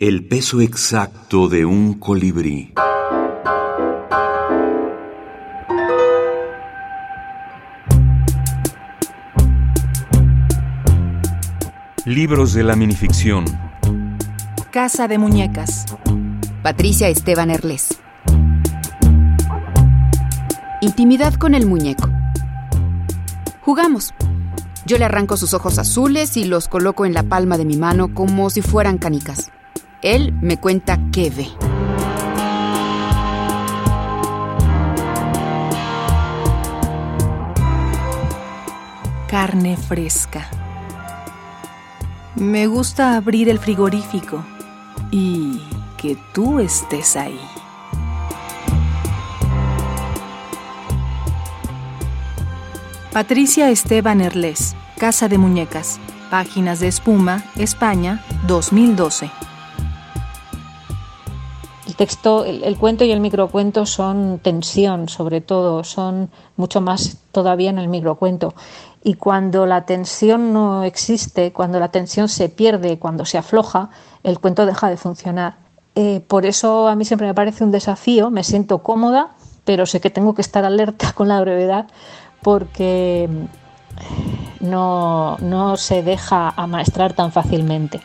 El peso exacto de un colibrí. Libros de la minificción. Casa de Muñecas. Patricia Esteban Erles. Intimidad con el muñeco. Jugamos. Yo le arranco sus ojos azules y los coloco en la palma de mi mano como si fueran canicas. Él me cuenta qué ve. Carne fresca. Me gusta abrir el frigorífico y que tú estés ahí. Patricia Esteban Erles, Casa de Muñecas, Páginas de Espuma, España, 2012. El texto, el, cuento y el microcuento son tensión, sobre todo, son mucho más todavía en el microcuento. Y cuando la tensión no existe, cuando la tensión se pierde, cuando se afloja, el cuento deja de funcionar. Eh, por eso a mí siempre me parece un desafío, me siento cómoda, pero sé que tengo que estar alerta con la brevedad porque no, no se deja amaestrar tan fácilmente.